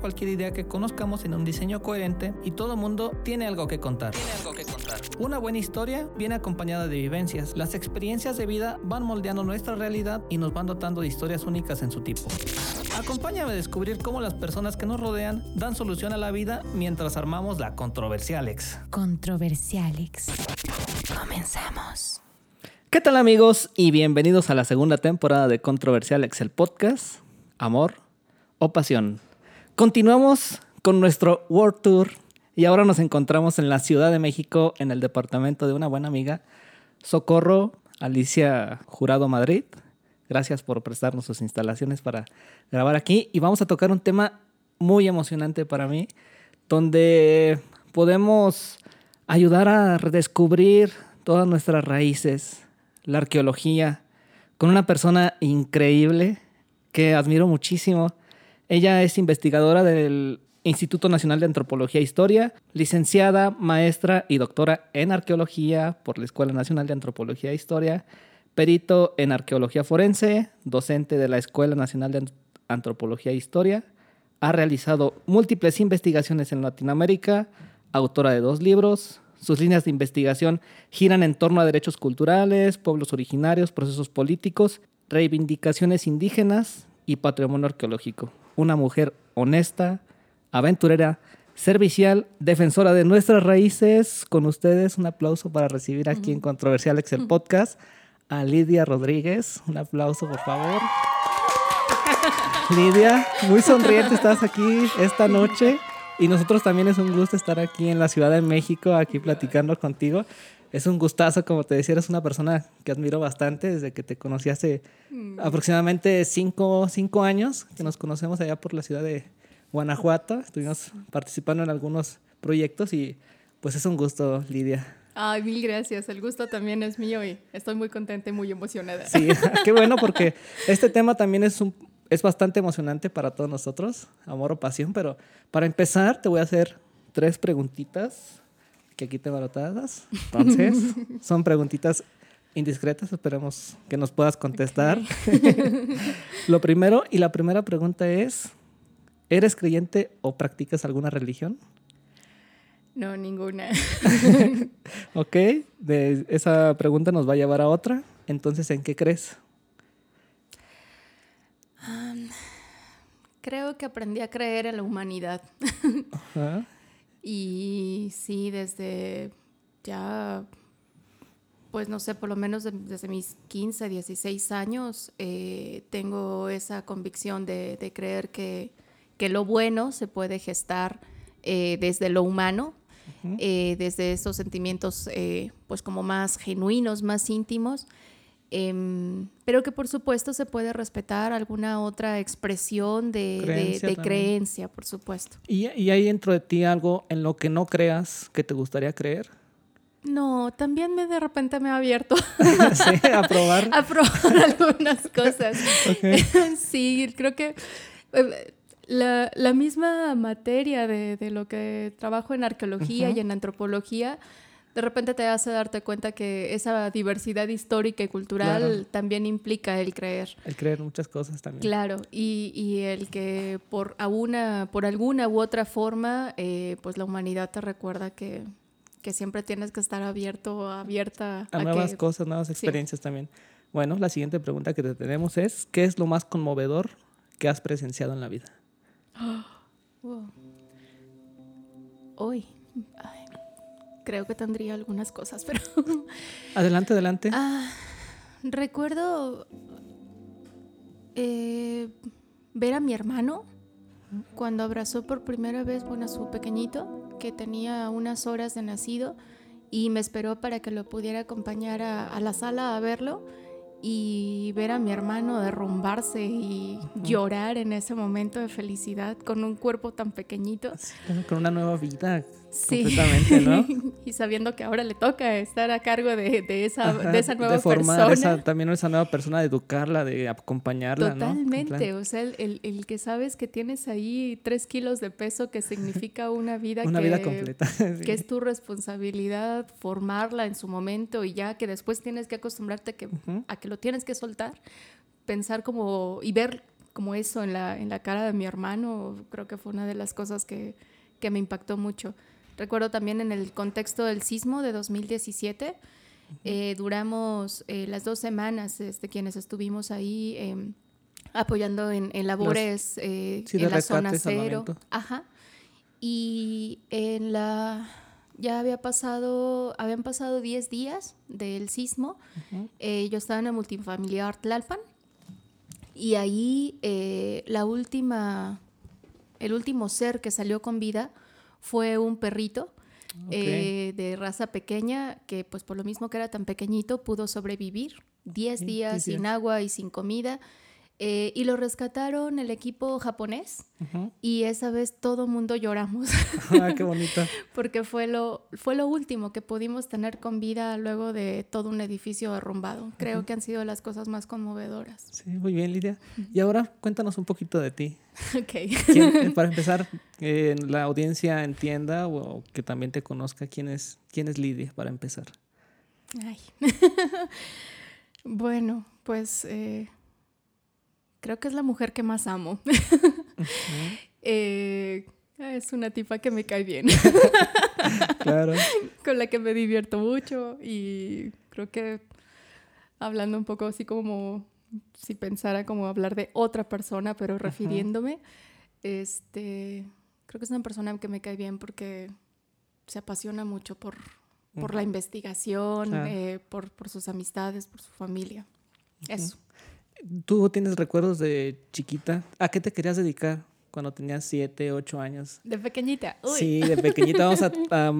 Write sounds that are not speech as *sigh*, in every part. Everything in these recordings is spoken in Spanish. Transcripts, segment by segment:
cualquier idea que conozcamos en un diseño coherente y todo mundo tiene algo que contar. Tiene algo que contar. Una buena historia viene acompañada de vivencias. Las experiencias de vida van moldeando nuestra realidad y nos van dotando de historias únicas en su tipo. Acompáñame a descubrir cómo las personas que nos rodean dan solución a la vida mientras armamos la Controversialex. Controversialex. Comenzamos. ¿Qué tal amigos? Y bienvenidos a la segunda temporada de Controversialex, el podcast Amor o Pasión. Continuamos con nuestro World Tour y ahora nos encontramos en la Ciudad de México, en el departamento de una buena amiga, Socorro Alicia Jurado Madrid. Gracias por prestarnos sus instalaciones para grabar aquí y vamos a tocar un tema muy emocionante para mí, donde podemos ayudar a redescubrir todas nuestras raíces, la arqueología, con una persona increíble que admiro muchísimo. Ella es investigadora del Instituto Nacional de Antropología e Historia, licenciada, maestra y doctora en arqueología por la Escuela Nacional de Antropología e Historia, perito en arqueología forense, docente de la Escuela Nacional de Antropología e Historia. Ha realizado múltiples investigaciones en Latinoamérica, autora de dos libros. Sus líneas de investigación giran en torno a derechos culturales, pueblos originarios, procesos políticos, reivindicaciones indígenas y patrimonio arqueológico. Una mujer honesta, aventurera, servicial, defensora de nuestras raíces. Con ustedes, un aplauso para recibir aquí en Controversial Excel Podcast a Lidia Rodríguez. Un aplauso, por favor. *laughs* Lidia, muy sonriente estás aquí esta *laughs* noche. Y nosotros también es un gusto estar aquí en la Ciudad de México, aquí platicando contigo. Es un gustazo, como te decía, eres una persona que admiro bastante desde que te conocí hace aproximadamente cinco, cinco años, que nos conocemos allá por la ciudad de Guanajuato. Estuvimos participando en algunos proyectos y pues es un gusto, Lidia. Ay, mil gracias. El gusto también es mío y estoy muy contenta y muy emocionada. Sí, *laughs* qué bueno porque este tema también es un es bastante emocionante para todos nosotros, amor o pasión, pero para empezar te voy a hacer tres preguntitas que aquí te barotadas. Entonces, *laughs* son preguntitas indiscretas, esperemos que nos puedas contestar. *laughs* Lo primero y la primera pregunta es, ¿eres creyente o practicas alguna religión? No, ninguna. *laughs* Ok, de esa pregunta nos va a llevar a otra. Entonces, ¿en qué crees? Creo que aprendí a creer en la humanidad. Ajá. Y sí, desde ya, pues no sé, por lo menos de- desde mis 15, 16 años, eh, tengo esa convicción de, de creer que, que lo bueno se puede gestar eh, desde lo humano, eh, desde esos sentimientos pues como más genuinos, más íntimos. Em, pero que por supuesto se puede respetar alguna otra expresión de, de- Creencia de también. creencia, por supuesto. ¿Y, y hay dentro de ti algo en lo que no creas que te gustaría creer? No, también me de repente me ha abierto *laughs* sí, a probar. *laughs* a probar algunas cosas. *laughs* Sí, creo que eh, la, la misma materia de, de lo que trabajo en arqueología y en antropología, de repente te hace darte cuenta que esa diversidad histórica y cultural Claro. también implica el creer. El creer muchas cosas también. Claro, y, y el que por alguna, por alguna u otra forma, eh, pues la humanidad te recuerda que, que siempre tienes que estar abierto, abierta a a nuevas que- cosas, nuevas experiencias también. Bueno, la siguiente pregunta que te tenemos es, ¿qué es lo más conmovedor que has presenciado en la vida? *gasps* Wow. Hoy. ay, creo que tendría algunas cosas, pero. *laughs* Adelante, adelante. Ah, recuerdo eh, ver a mi hermano cuando abrazó por primera vez, bueno, a su pequeñito, que tenía unas horas de nacido, y me esperó para que lo pudiera acompañar a, a la sala a verlo y ver a mi hermano derrumbarse y llorar en ese momento de felicidad con un cuerpo tan pequeñito. Sí, con- con una nueva vida. Sí. Completamente, ¿no? *laughs* y sabiendo que ahora le toca estar a cargo de, de esa, Ajá, de esa nueva de formar persona. esa- también esa nueva persona, de educarla, de acompañarla. Totalmente, o sea, el, el- el que sabes que tienes ahí tres kilos de peso que significa *laughs* una vida Una que, vida completa. *laughs* sí. que es tu responsabilidad formarla en su momento y ya que después tienes que acostumbrarte que, a que lo tienes que soltar, pensar como y ver como eso en la, en la cara de mi hermano, creo que fue una de las cosas que, que me impactó mucho. Recuerdo también en el contexto del sismo de 2017, eh, duramos eh, las dos semanas este, quienes estuvimos ahí em, apoyando en, en labores eh, sí, de en la zona rescate, cero. salvamento. Ajá. Y en la ya había pasado, habían pasado 10 días del sismo. Eh, yo estaba en el multifamiliar Tlalpan y ahí eh, la última, el último ser que salió con vida fue un perrito eh, de raza pequeña que pues por lo mismo que era tan pequeñito pudo sobrevivir 10 Sí, días sí, sí. sin agua y sin comida. Eh, y lo rescataron el equipo japonés Ujú. y esa vez todo mundo lloramos *laughs* Ah, qué bonito. *laughs* porque fue lo, fue lo último que pudimos tener con vida luego de todo un edificio derrumbado. Creo que han sido las cosas más conmovedoras. Sí, muy bien, Lidia. Y ahora cuéntanos un poquito de ti. *laughs* Ok. ¿Quién- eh, para empezar, eh, la audiencia entienda o, que también te conozca quién es, quién es Lidia, para empezar. Ay. bueno, pues eh, creo que es la mujer que más amo. *laughs* Eh, es una tipa que me cae bien, *laughs* Claro. con la que me divierto mucho y creo que hablando un poco así como si pensara como hablar de otra persona, pero refiriéndome, este, creo que es una persona que me cae bien porque se apasiona mucho por, por la investigación, eh, por, por sus amistades, por su familia. Eso. ¿Tú tienes recuerdos de chiquita? ¿A qué te querías dedicar cuando tenías 7, 8 años? De pequeñita. Uy. Sí, de pequeñita vamos a, *laughs* a,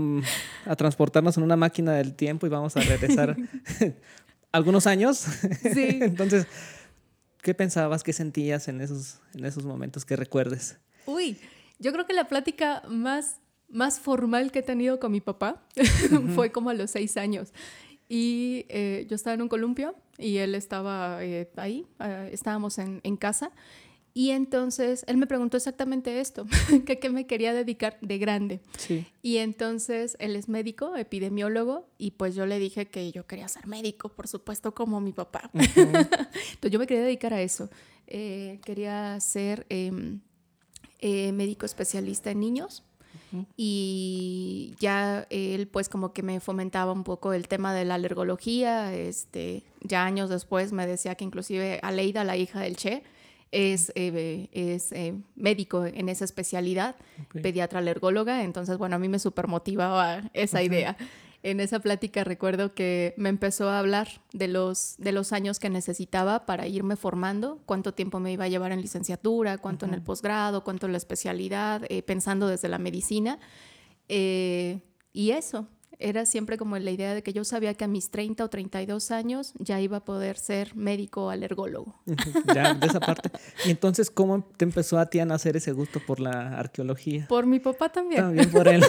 a transportarnos en una máquina del tiempo y vamos a regresar *laughs* algunos años. Sí. *laughs* Entonces, ¿qué pensabas, qué sentías en esos, en esos momentos que recuerdes? Uy, yo creo que la plática más, más formal que he tenido con mi papá fue como a los seis años. Y eh, yo estaba en un columpio y él estaba eh, ahí, eh, estábamos en, en casa. Y entonces él me preguntó exactamente esto, *laughs* que qué me quería dedicar de grande. Sí. Y entonces él es médico, epidemiólogo, y pues yo le dije que yo quería ser médico, por supuesto, como mi papá. *laughs* Entonces yo me quería dedicar a eso. Eh, quería ser em, eh, médico especialista en niños. Y ya él pues como que me fomentaba un poco el tema de la alergología. Este, ya años después me decía que inclusive Aleida, la hija del Che, es, eh, es eh, médico en esa especialidad, Ok. pediatra alergóloga. Entonces, bueno, a mí me super motivaba esa idea. En esa plática recuerdo que me empezó a hablar de los, de los años que necesitaba para irme formando, cuánto tiempo me iba a llevar en licenciatura, cuánto en el posgrado, cuánto en la especialidad, eh, pensando desde la medicina. Eh, y eso, era siempre como la idea de que yo sabía que a mis 30 o 32 años ya iba a poder ser médico alergólogo. *laughs* ya, de esa parte. Y entonces, ¿cómo te empezó a ti a nacer ese gusto por la arqueología? Por mi papá también. También por él.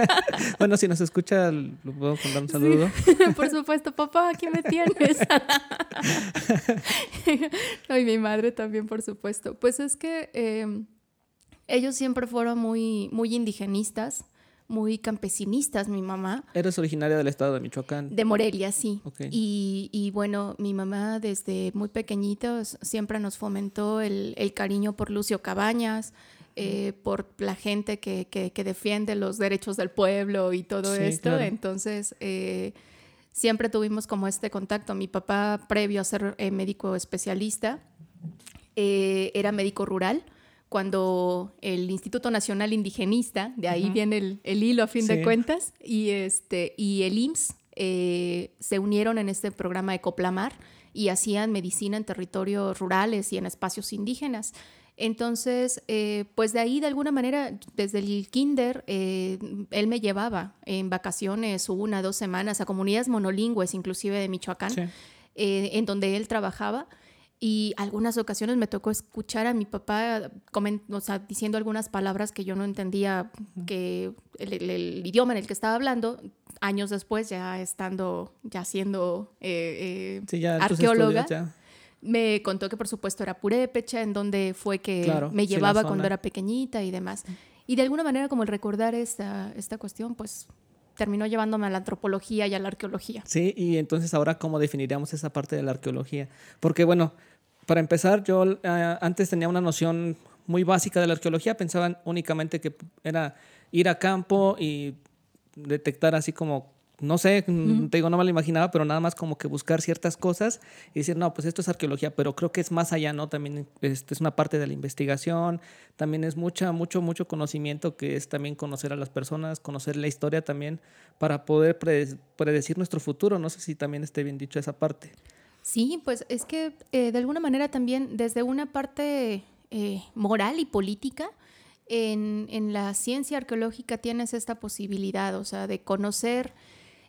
*laughs* bueno, si nos escucha, le puedo mandar un saludo. *laughs* Por supuesto, papá, aquí me tienes. no, y mi madre también, por supuesto. Pues es que eh, ellos siempre fueron muy, muy indigenistas, muy campesinistas, mi mamá. Eres originaria del estado de Michoacán. De Morelia, sí. Y, y bueno, mi mamá desde muy pequeñitos siempre nos fomentó el, el cariño por Lucio Cabañas, eh, por la gente que, que- que defiende los derechos del pueblo y todo Sí, esto. claro. Entonces, eh, siempre tuvimos como este contacto. Mi papá, previo a ser eh, médico especialista, eh, era médico rural. Cuando el Instituto Nacional Indigenista, de ahí viene el, el hilo a fin Sí. de cuentas, y, este, y el IMSS eh, se unieron en este programa Ecoplamar y hacían medicina en territorios rurales y en espacios indígenas. Entonces, eh, pues de ahí de alguna manera, desde el kinder, eh, él me llevaba en vacaciones una, dos semanas a comunidades monolingües, inclusive de Michoacán, Sí. en donde él trabajaba. Y algunas ocasiones me tocó escuchar a mi papá o sea, diciendo algunas palabras que yo no entendía que el, el- el idioma en el que estaba hablando. Años después, ya estando, ya siendo eh, eh, Sí, ya tus arqueóloga, ya. me contó que por supuesto era Purépecha, en donde fue que Claro, me llevaba cuando era pequeñita y demás. Y de alguna manera como el recordar esta, esta cuestión, pues terminó llevándome a la antropología y a la arqueología. Sí, y entonces ahora, ¿cómo definiríamos esa parte de la arqueología? Porque, bueno, para empezar, yo eh, antes tenía una noción muy básica de la arqueología, pensaban únicamente que era ir a campo y detectar así como, no sé, mm, te digo, no me lo imaginaba, pero nada más como que buscar ciertas cosas y decir, no, pues esto es arqueología, pero creo que es más allá, ¿no? También este, es una parte de la investigación, también es mucha, mucho, mucho conocimiento que es también conocer a las personas, conocer la historia también para poder prede- predecir nuestro futuro. No sé si también esté bien dicho esa parte. Sí, pues es que eh, de alguna manera también desde una parte eh, moral y política, en, en la ciencia arqueológica tienes esta posibilidad, o sea, de conocer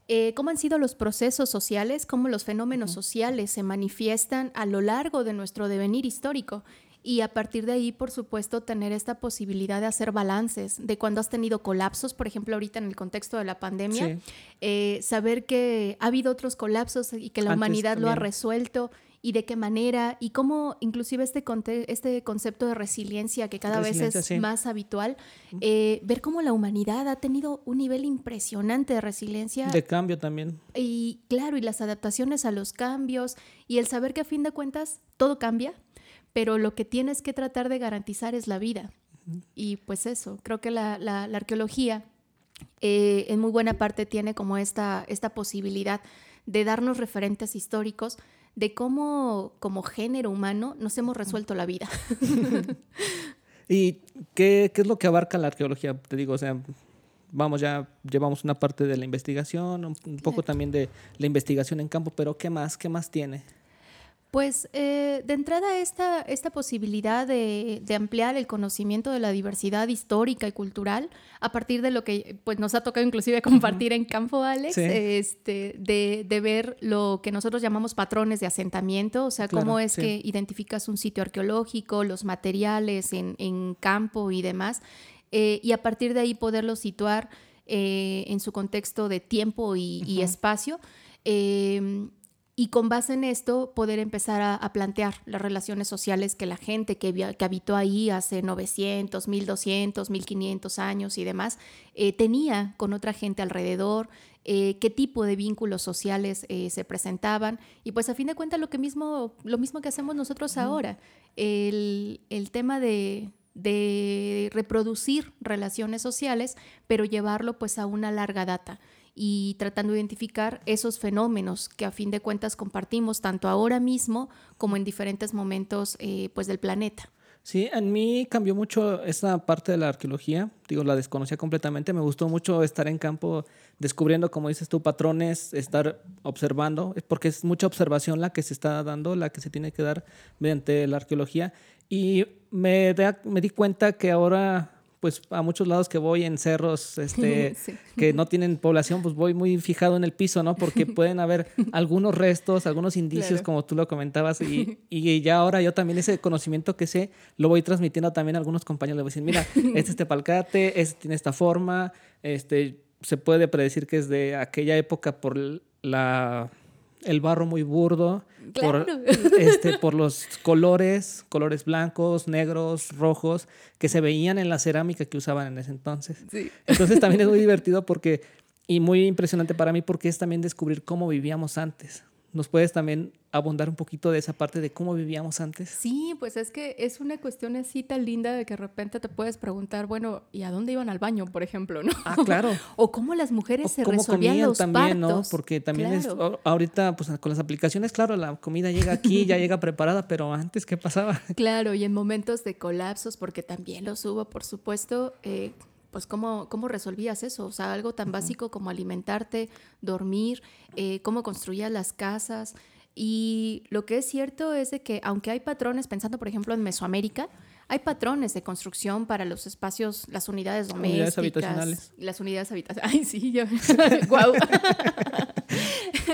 eh, cómo han sido los procesos sociales, cómo los fenómenos sociales se manifiestan a lo largo de nuestro devenir histórico. Y a partir de ahí, por supuesto, tener esta posibilidad de hacer balances de cuando has tenido colapsos, por ejemplo, ahorita en el contexto de la pandemia, Sí. eh, saber que ha habido otros colapsos y que la Antes humanidad lo ha resuelto y de qué manera y cómo inclusive este, este concepto de resiliencia que cada vez es sí. más habitual, eh, ver cómo la humanidad ha tenido un nivel impresionante de resiliencia De cambio también. y claro, y las adaptaciones a los cambios y el saber que a fin de cuentas todo cambia, pero lo que tienes que tratar de garantizar es la vida. Y pues eso, creo que la, la- la arqueología eh, en muy buena parte tiene como esta, esta posibilidad de darnos referentes históricos de cómo como género humano nos hemos resuelto la vida. *laughs* ¿Y qué, qué es lo que abarca la arqueología? Te digo, o sea, vamos, ya llevamos una parte de la investigación, un, un poco Claro. también de la investigación en campo, pero ¿qué más? ¿Qué más tiene? Pues eh, de entrada esta, esta posibilidad de, de ampliar el conocimiento de la diversidad histórica y cultural a partir de lo que pues, nos ha tocado inclusive compartir en campo, Alex, Sí. este, de, de ver lo que nosotros llamamos patrones de asentamiento, o sea, Claro, cómo es sí. que identificas un sitio arqueológico, los materiales en, en campo y demás, eh, y a partir de ahí poderlo situar eh, en su contexto de tiempo y, y espacio. eh, y con base en esto poder empezar a, a plantear las relaciones sociales que la gente que, que habitó ahí hace 900, 1200, 1500 años y demás eh, tenía con otra gente alrededor, eh, qué tipo de vínculos sociales eh, se presentaban. Y pues a fin de cuentas lo, que mismo, lo mismo que hacemos nosotros ahora, el, el tema de, de reproducir relaciones sociales, pero llevarlo pues a una larga data y tratando de identificar esos fenómenos que a fin de cuentas compartimos tanto ahora mismo como en diferentes momentos eh, pues del planeta. Sí, en mí cambió mucho esa parte de la arqueología. Digo, la desconocía completamente. Me gustó mucho estar en campo descubriendo, como dices tú, patrones, estar observando, porque es mucha observación la que se está dando, la que se tiene que dar mediante la arqueología. Y me, da- me di cuenta que ahora, pues a muchos lados que voy en cerros este, *laughs* Sí. que no tienen población, pues voy muy fijado en el piso, ¿no? Porque *laughs* pueden haber algunos restos, algunos indicios, Claro. como tú lo comentabas, y, *laughs* y ya ahora yo también ese conocimiento que sé lo voy transmitiendo también a algunos compañeros. Les voy a decir, mira, este es Tepalcate, este tiene esta forma, este se puede predecir que es de aquella época por la el barro muy burdo, Claro. por, este, por los colores, colores blancos, negros, rojos, que se veían en la cerámica que usaban en ese entonces. Entonces también es muy divertido porque, y muy impresionante para mí porque es también descubrir cómo vivíamos antes. ¿Nos puedes también abundar un poquito de esa parte de cómo vivíamos antes? Sí, pues es que es una cuestión así tan linda de que de repente te puedes preguntar, bueno, ¿y a dónde iban al baño, por ejemplo? *laughs* ¿no? Ah, claro. O cómo las mujeres O se cómo resolvían comían los también, ¿no? Porque también es Claro. ahorita pues con las aplicaciones, claro, la comida llega aquí, ya llega *laughs* preparada, pero antes ¿qué pasaba? Claro, y en momentos de colapsos, porque también los hubo, por supuesto, eh, pues ¿cómo, cómo resolvías eso? O sea, algo tan básico como alimentarte, dormir, eh, cómo construías las casas. Y lo que es cierto es de que aunque hay patrones, pensando por ejemplo en Mesoamérica, hay patrones de construcción para los espacios, las unidades Unidades domésticas. habitacionales. Las unidades habitacionales. *laughs* Ay, sí, yo. *laughs* Guau. *laughs*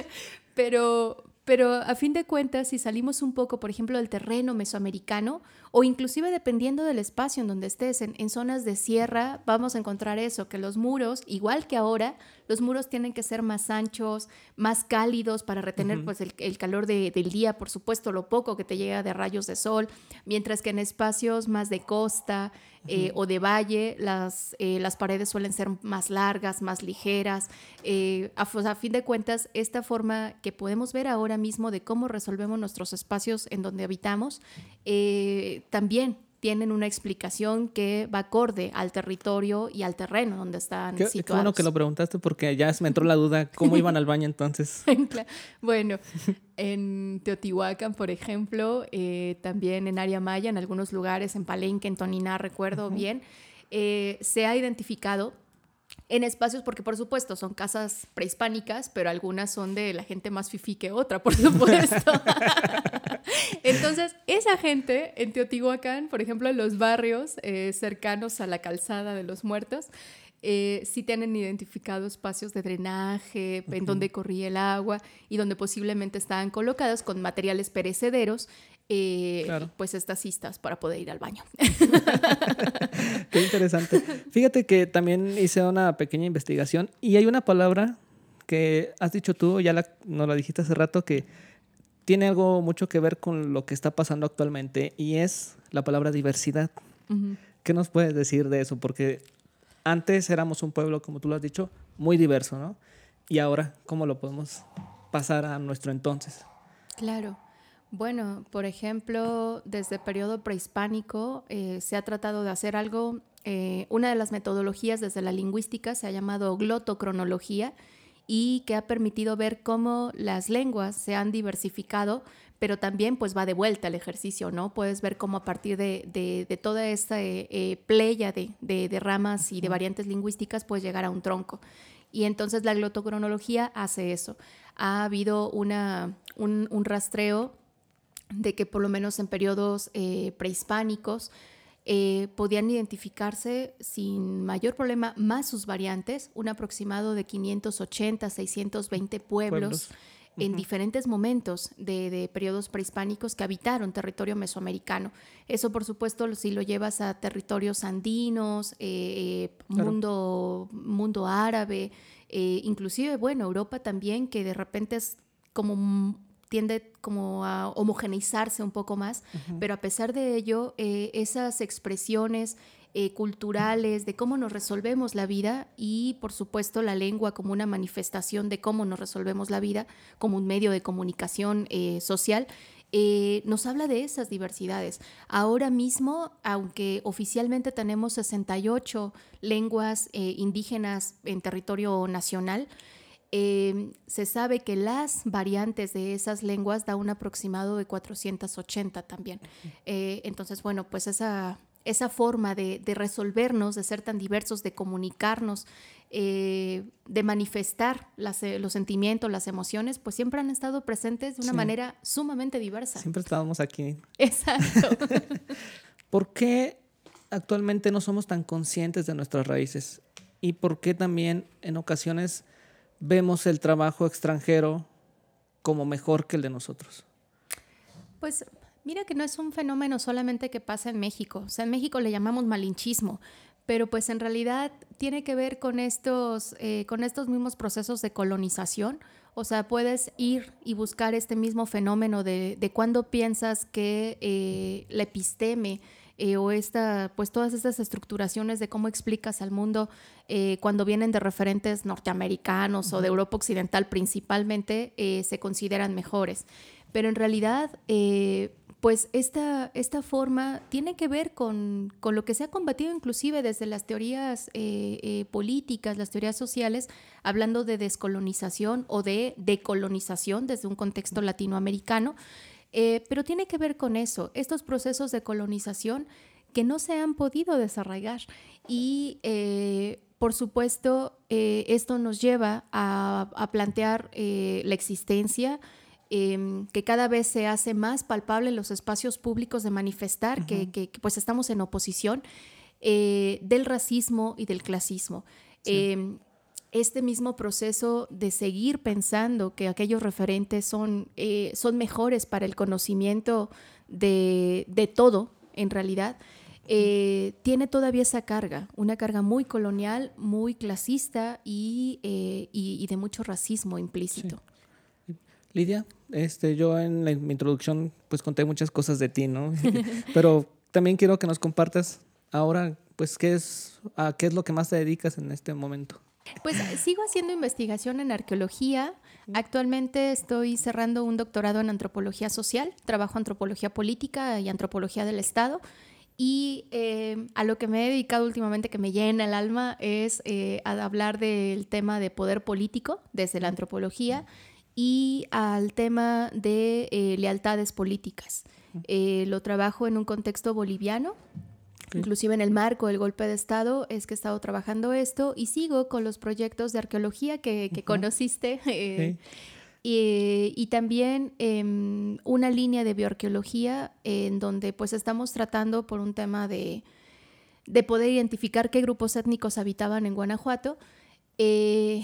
pero, pero a fin de cuentas, si salimos un poco, por ejemplo, del terreno mesoamericano, o inclusive dependiendo del espacio en donde estés, en, en zonas de sierra, vamos a encontrar eso, que los muros, igual que ahora, los muros tienen que ser más anchos, más cálidos para retener pues, el, el calor de- del día, por supuesto, lo poco que te llega de rayos de sol, mientras que en espacios más de costa eh, o de valle, las, eh, las paredes suelen ser más largas, más ligeras. Eh, a, a fin de cuentas, esta forma que podemos ver ahora mismo de cómo resolvemos nuestros espacios en donde habitamos, eh, también tienen una explicación que va acorde al territorio y al terreno donde están Qué, qué situados. bueno que lo preguntaste porque ya me entró la duda cómo *laughs* iban al baño entonces. *laughs* Bueno, en Teotihuacán, por ejemplo, eh, también en área maya, en algunos lugares, en Palenque, en Toniná, recuerdo bien, eh, se ha identificado en espacios, porque por supuesto son casas prehispánicas, pero algunas son de la gente más fifí que otra, por *laughs* supuesto. Entonces, esa gente en Teotihuacán, por ejemplo, en los barrios eh, cercanos a la calzada de los muertos, eh, sí tienen identificado espacios de drenaje, en donde corría el agua y donde posiblemente estaban colocadas con materiales perecederos, eh, Claro. pues estas cistas para poder ir al baño. *laughs* Qué interesante. Fíjate que también hice una pequeña investigación y hay una palabra que has dicho tú, ya la, nos la dijiste hace rato, que tiene algo mucho que ver con lo que está pasando actualmente y es la palabra diversidad. ¿Qué nos puedes decir de eso? Porque antes éramos un pueblo, como tú lo has dicho, muy diverso, ¿no? Y ahora, ¿cómo lo podemos pasar a nuestro entonces? Claro. Bueno, por ejemplo, desde el periodo prehispánico eh, se ha tratado de hacer algo, eh, una de las metodologías desde la lingüística se ha llamado glotocronología y que ha permitido ver cómo las lenguas se han diversificado, pero también pues va de vuelta el ejercicio, ¿no? Puedes ver cómo a partir de, de- de toda esta eh, eh, playa de, de- de ramas y de variantes lingüísticas puedes llegar a un tronco. Y entonces la glotocronología hace eso. Ha habido una, un, un rastreo de que por lo menos en periodos eh, prehispánicos eh, podían identificarse sin mayor problema más sus variantes, un aproximado de 580, 620 pueblos, Pueblos. en diferentes momentos de, de periodos prehispánicos que habitaron territorio mesoamericano. Eso, por supuesto, si lo llevas a territorios andinos, eh, eh, Claro. mundo, mundo árabe, eh, inclusive, bueno, Europa también, que de repente es como tiende como a homogeneizarse un poco más, pero a pesar de ello, eh, esas expresiones eh, culturales de cómo nos resolvemos la vida y por supuesto la lengua como una manifestación de cómo nos resolvemos la vida, como un medio de comunicación eh, social, eh, nos habla de esas diversidades. Ahora mismo, aunque oficialmente tenemos 68 lenguas eh, indígenas en territorio nacional, eh, se sabe que las variantes de esas lenguas da un aproximado de 480 también. Eh, entonces, bueno, pues esa, esa forma de, de resolvernos, de ser tan diversos, de comunicarnos, eh, de manifestar las, eh, los sentimientos, las emociones, pues siempre han estado presentes de una Sí. manera sumamente diversa. Siempre estábamos aquí. Exacto. *laughs* ¿Por qué actualmente no somos tan conscientes de nuestras raíces? ¿Y por qué también en ocasiones vemos el trabajo extranjero como mejor que el de nosotros? Pues mira que no es un fenómeno solamente que pasa en México. O sea, en México le llamamos malinchismo, pero pues en realidad tiene que ver con estos, eh, con estos mismos procesos de colonización. O sea, puedes ir y buscar este mismo fenómeno de, de cuando piensas que eh, la episteme eh, o esta, pues todas estas estructuraciones de cómo explicas al mundo eh, cuando vienen de referentes norteamericanos o de Europa Occidental principalmente, eh, se consideran mejores. Pero en realidad, pues esta, esta forma tiene que ver con, con, lo que se ha combatido inclusive desde las teorías políticas, las teorías sociales, hablando de descolonización o de decolonización desde un contexto latinoamericano. Eh, pero tiene que ver con eso, estos procesos de colonización que no se han podido desarraigar. Y eh, por supuesto, eh, esto nos lleva a, a plantear la existencia em, que cada vez se hace más palpable en los espacios públicos de manifestar que, que- que, pues estamos en oposición del racismo y del clasismo. Em, este mismo proceso de seguir pensando que aquellos referentes son, eh, son mejores para el conocimiento de, de todo, en realidad, eh, tiene todavía esa carga, una carga muy colonial, muy clasista y, eh, y- y de mucho racismo implícito. Lidia, este, yo en la mi introducción pues conté muchas cosas de ti, ¿no? *laughs* Pero también quiero que nos compartas ahora, pues, qué es, a qué es lo que más te dedicas en este momento. Pues eh, sigo haciendo investigación en arqueología. Actualmente estoy cerrando un doctorado en antropología social, trabajo antropología política y antropología del Estado. Y eh, a lo que me he dedicado últimamente, que me llena el alma, es eh, a hablar del tema de poder político desde la antropología y al tema de eh, lealtades políticas. Lo trabajo en un contexto boliviano, Inclusive en el marco del golpe de Estado es que he estado trabajando esto y sigo con los proyectos de arqueología que, que conociste. *laughs* eh, y, y también em, una línea de bioarqueología en donde pues estamos tratando por un tema de, de poder identificar qué grupos étnicos habitaban en Guanajuato. eh,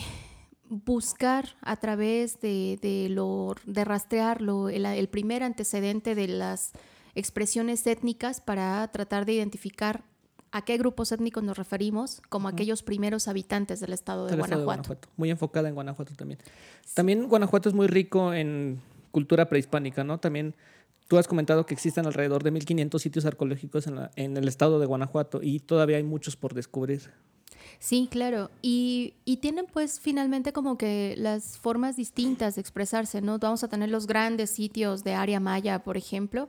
buscar a través de, de lo, de rastrearlo, el, el primer antecedente de las expresiones étnicas para tratar de identificar a qué grupos étnicos nos referimos como aquellos primeros habitantes del estado de Guanajuato. Muy enfocada en Guanajuato también. También Guanajuato es muy rico en cultura prehispánica, ¿no? También tú has comentado que existen alrededor de 1500 sitios arqueológicos en, la- en el estado de Guanajuato y todavía hay muchos por descubrir. Sí, claro. Y, y tienen pues finalmente como que las formas distintas de expresarse, ¿no? Vamos a tener los grandes sitios de área maya, por ejemplo,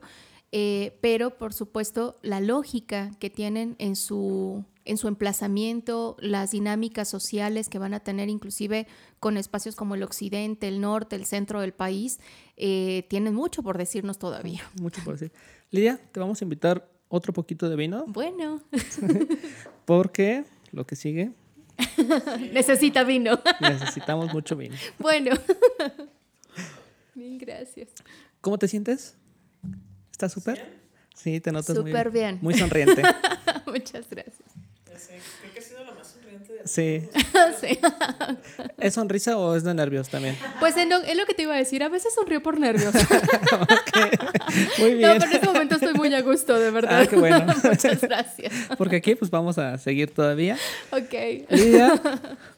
eh, pero por supuesto la lógica que tienen en su, en su emplazamiento, las dinámicas sociales que van a tener inclusive con espacios como el occidente, el norte, el centro del país, eh, tienen mucho por decirnos todavía. *laughs* Mucho por decir. Lidia, te vamos a invitar otro poquito de vino Bueno, *laughs* porque lo que sigue *laughs* necesita vino. necesitamos mucho vino. bueno. Mil gracias. ¿Cómo te sientes? ¿Estás súper? Sí, te notas muy Súper bien. Muy sonriente. *laughs* Muchas gracias. Creo que ha sido la más sonriente de Sí. Sí. ¿Es sonrisa o es de nervios también? Pues es lo, es lo que te iba a decir. A veces sonrío por nervios. *laughs* Muy No, bien. pero en este momento estoy muy a gusto, de verdad. Ah, qué bueno. *laughs* Muchas gracias. Porque aquí pues vamos a seguir todavía. Ok. Lidia,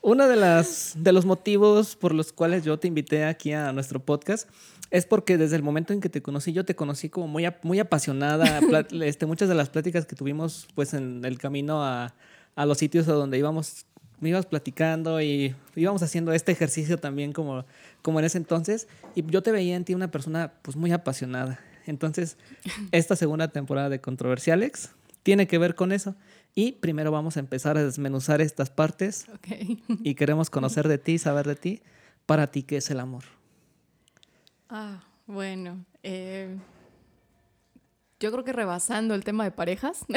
uno de, las, de los motivos por los cuales yo te invité aquí a nuestro podcast es porque desde el momento en que te conocí, yo te conocí como muy, muy apasionada. *laughs* Este, muchas de las pláticas que tuvimos pues en el camino a, a los sitios a donde íbamos, me ibas platicando y íbamos haciendo este ejercicio también como, como en ese entonces. Y yo te veía en ti una persona pues muy apasionada. Entonces, *laughs* esta segunda temporada de Controversialex tiene que ver con eso. Y primero vamos a empezar a desmenuzar estas partes y queremos conocer de ti, saber de ti. Para ti, ¿qué es el amor? Ah, bueno. eh, yo creo que rebasando el tema de parejas. *laughs*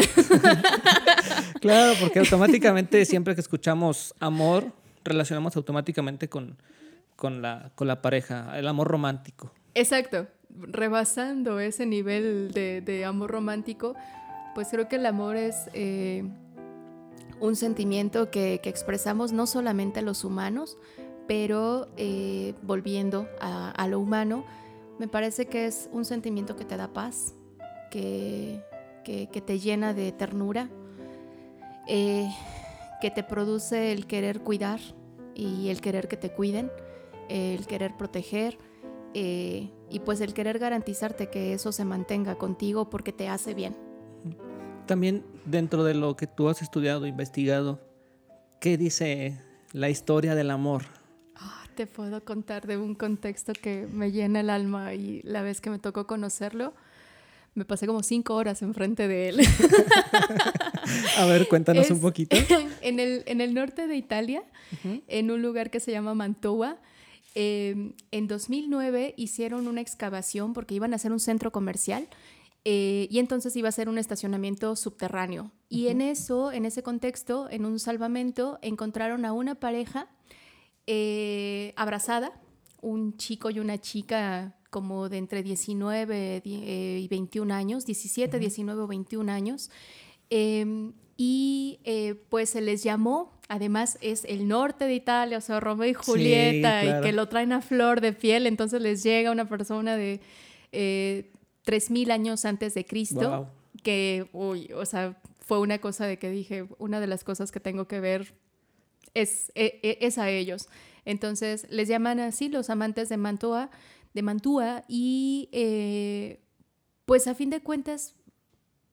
Claro, porque automáticamente *laughs* siempre que escuchamos amor, relacionamos automáticamente con, con, la, con la pareja, el amor romántico. Exacto. Rebasando ese nivel de, de amor romántico, pues creo que el amor es eh, un sentimiento que, que expresamos no solamente los humanos, pero eh, volviendo a, lo humano, me parece que es un sentimiento que te da paz, que te llena de ternura, eh, que te produce el querer cuidar y el querer que te cuiden, el querer proteger eh, y pues el querer garantizarte que eso se mantenga contigo porque te hace bien. También dentro de lo que tú has estudiado, investigado, ¿qué dice la historia del amor? Te puedo contar de un contexto que me llena el alma y la vez que me tocó conocerlo, me pasé como cinco horas enfrente de él. *laughs* A ver, cuéntanos Es un poquito. *laughs* en, el, en el norte de Italia, en un lugar que se llama Mantua. eh, en 2009 hicieron una excavación porque iban a hacer un centro comercial eh, y entonces iba a ser un estacionamiento subterráneo. Y en eso, en ese contexto, en un salvamento, encontraron a una pareja eh, abrazada, un chico y una chica como de entre 19 die- eh, y 21 años, 17, 19 o 21 años. Em, y eh, pues se les llamó, además es el norte de Italia, o sea, Romeo y Sí, Julieta, claro. y que lo traen a flor de piel, entonces les llega una persona de eh, 3.000 años antes de Cristo, Wow. que, uy, o sea, fue una cosa de que dije, una de las cosas que tengo que ver es, e- e- es a ellos. Entonces les llaman así los amantes de Mantua, de Mantua y eh, pues a fin de cuentas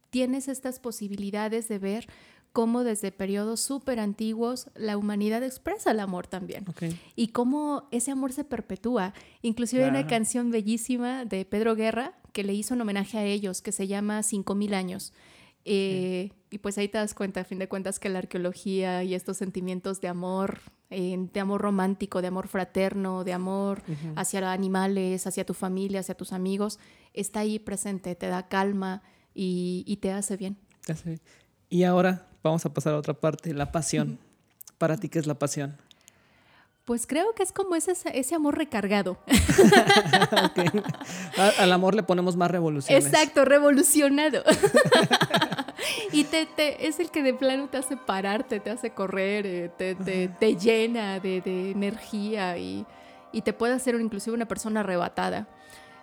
tienes estas posibilidades de ver cómo desde periodos súper antiguos la humanidad expresa el amor también y cómo ese amor se perpetúa. Inclusive hay una canción bellísima de Pedro Guerra que le hizo un homenaje a ellos, que se llama Cinco Mil Años. Eh, Y pues ahí te das cuenta, a fin de cuentas, que la arqueología y estos sentimientos de amor, eh, de amor romántico, de amor fraterno, de amor hacia los animales, hacia tu familia, hacia tus amigos, está ahí presente, te da calma y, y te hace bien. Y ahora vamos a pasar a otra parte, la pasión. Para ti, ¿qué es la pasión? Pues creo que es como ese, ese amor recargado. *laughs* Al amor le ponemos más revoluciones. Exacto, revolucionado. *laughs* y te, te- es el que de plano te hace pararte, te hace correr, eh, te, te- te llena de, de energía y, y te puede hacer inclusive una persona arrebatada.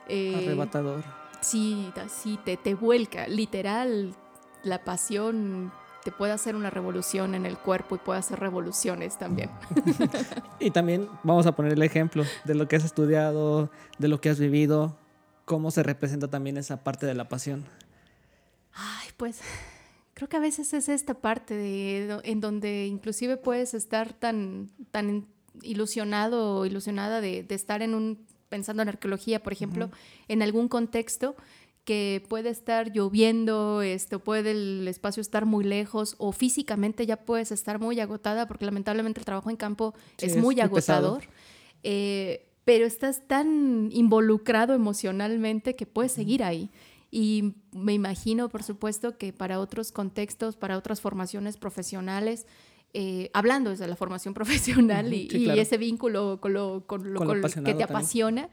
Eh, Arrebatador. Sí, sí, te, te vuelca. Literal, la pasión te puede hacer una revolución en el cuerpo y puede hacer revoluciones también. *laughs* Y también vamos a poner el ejemplo de lo que has estudiado, de lo que has vivido, cómo se representa también esa parte de la pasión. Ay, pues creo que a veces es esta parte de, en donde inclusive puedes estar tan, tan ilusionado o ilusionada de, de estar en un, pensando en arqueología, por ejemplo, en algún contexto que puede estar lloviendo, este, o puede el espacio estar muy lejos, o físicamente ya puedes estar muy agotada, porque lamentablemente el trabajo en campo Sí, es muy agotador. Eh, pero estás tan involucrado emocionalmente que puedes seguir ahí. Y me imagino, por supuesto, que para otros contextos, para otras formaciones profesionales, eh, hablando desde la formación *laughs* profesional y, Ujú, sí, y claro. ese vínculo con lo, con lo- Con lo con lo que te también. apasiona,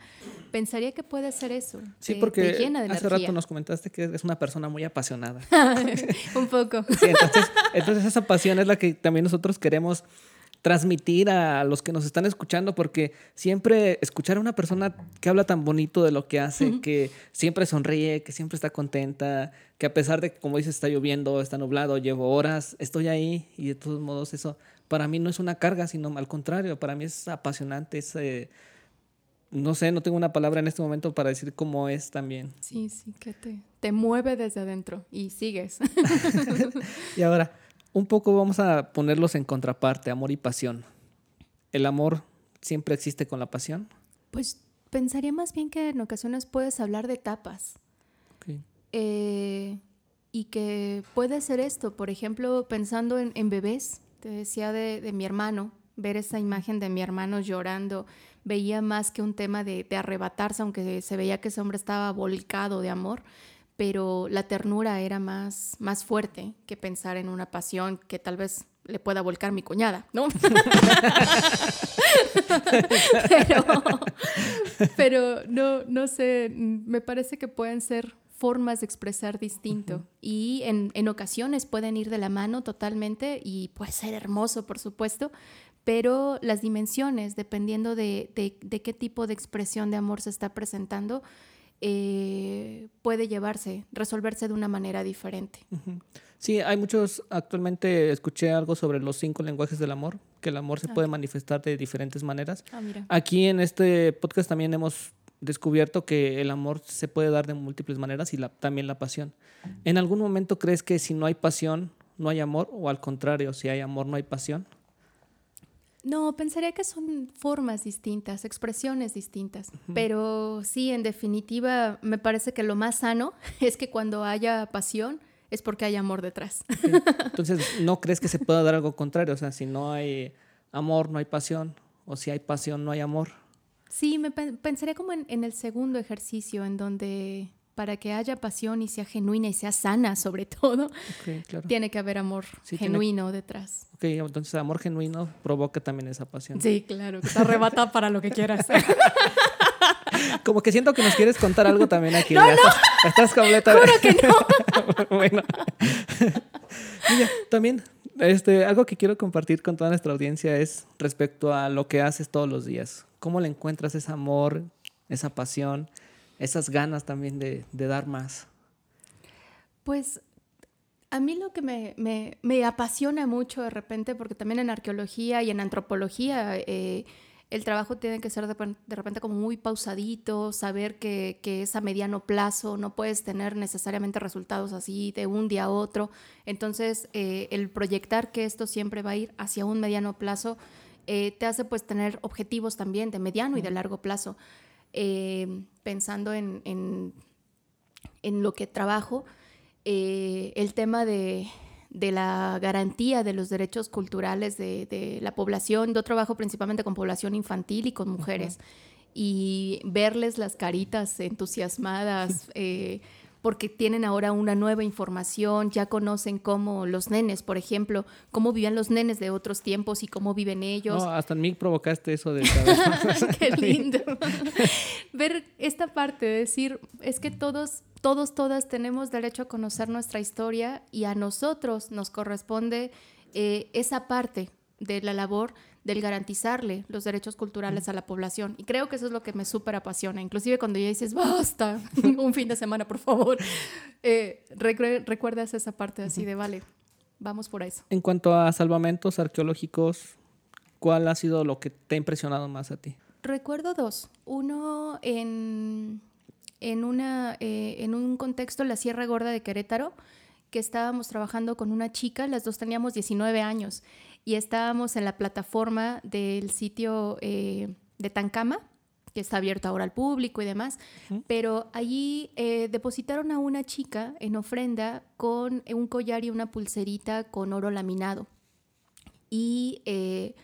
pensaría que puede ser eso. Sí, te- porque te llena de hace energía. rato nos comentaste que es una persona muy apasionada. *laughs* Un poco. Sí, entonces, entonces esa pasión es la que también nosotros queremos transmitir a los que nos están escuchando, porque siempre escuchar a una persona que habla tan bonito de lo que hace, que siempre sonríe, que siempre está contenta, que a pesar de que, como dices, está lloviendo, está nublado, llevo horas, estoy ahí y de todos modos eso para mí no es una carga, sino al contrario, para mí es apasionante, es, eh, no sé, no tengo una palabra en este momento para decir cómo es también. Sí, sí, que te, te mueve desde adentro y sigues. *laughs* *laughs* Y ahora, un poco vamos a ponerlos en contraparte, amor y pasión. ¿El amor siempre existe con la pasión? Pues pensaría más bien que en ocasiones puedes hablar de etapas. Ok. Eh, y que puede ser esto, por ejemplo, pensando en, en bebés, te decía de, de mi hermano, ver esa imagen de mi hermano llorando, veía más que un tema de, de arrebatarse, aunque se veía que ese hombre estaba volcado de amor, pero la ternura era más, más fuerte que pensar en una pasión que tal vez le pueda volcar mi cuñada, ¿no? *laughs* pero, pero no, no sé, me parece que pueden ser formas de expresar distinto y en, en ocasiones pueden ir de la mano totalmente y puede ser hermoso, por supuesto, pero las dimensiones, dependiendo de, de- de qué tipo de expresión de amor se está presentando, eh, puede llevarse, resolverse de una manera diferente. Sí, hay muchos, actualmente escuché algo sobre los cinco lenguajes del amor, que el amor se Ah. puede manifestar de diferentes maneras. Ah, mira. Aquí en este podcast también hemos descubierto que el amor se puede dar de múltiples maneras y la- también la pasión. ¿En algún momento crees que si no hay pasión, no hay amor? ¿O al contrario, si hay amor, no hay pasión? No, pensaría que son formas distintas, expresiones distintas. Pero sí, en definitiva, me parece que lo más sano *laughs* es que cuando haya pasión es porque hay amor detrás. Entonces, ¿no crees que se pueda dar algo contrario? O sea, si no hay amor, no hay pasión. O si hay pasión, no hay amor. Sí, me pen- pensaría como en, en el segundo ejercicio, en donde para que haya pasión y sea genuina y sea sana, sobre todo, Ok, claro. tiene que haber amor Sí, tiene- genuino detrás. Ok, entonces amor genuino provoca también esa pasión. Sí, claro, que te arrebata para lo que quieras. *laughs* Como que siento que nos quieres contar algo también aquí. No, no. *laughs* Estás, estás completamente. Juro que no. *laughs* bueno. Mira, también este, algo que quiero compartir con toda nuestra audiencia es respecto a lo que haces todos los días. ¿Cómo le encuentras ese amor, esa pasión, esas ganas también de, de dar más? Pues a mí lo que me, me, me, apasiona mucho de repente, porque también en arqueología y en antropología eh, el trabajo tiene que ser de, de, repente como muy pausadito, saber que, que, es a mediano plazo, no puedes tener necesariamente resultados así de un día a otro. Entonces, eh, el proyectar que esto siempre va a ir hacia un mediano plazo eh, te hace pues tener objetivos también de mediano y de largo plazo. Eh, pensando en, en, en, lo que trabajo, eh, el tema de, de la garantía de los derechos culturales de, de, la población. Yo trabajo principalmente con población infantil y con mujeres. Uh -huh. Y verles las caritas entusiasmadas, eh, *laughs* porque tienen ahora una nueva información, ya conocen cómo los nenes, por ejemplo, cómo vivían los nenes de otros tiempos y cómo viven ellos. No, hasta en mí provocaste eso de saber. *laughs* Qué lindo. *laughs* Ver esta parte de decir, es que todos todos, todas tenemos derecho a conocer nuestra historia y a nosotros nos corresponde eh, esa parte de la labor del garantizarle los derechos culturales a la población. Y creo que eso es lo que me súper apasiona. Inclusive cuando ya dices, basta, *laughs* un fin de semana, por favor, eh, recu recuerdas esa parte así de, vale, vamos por eso. En cuanto a salvamentos arqueológicos, ¿cuál ha sido lo que te ha impresionado más a ti? Recuerdo dos. Uno en en, una, eh, en un contexto, la Sierra Gorda de Querétaro, que estábamos trabajando con una chica, las dos teníamos 19 años, y estábamos en la plataforma del sitio eh, de Tancama, que está abierto ahora al público y demás, pero allí eh, depositaron a una chica en ofrenda con un collar y una pulserita con oro laminado. Y eh,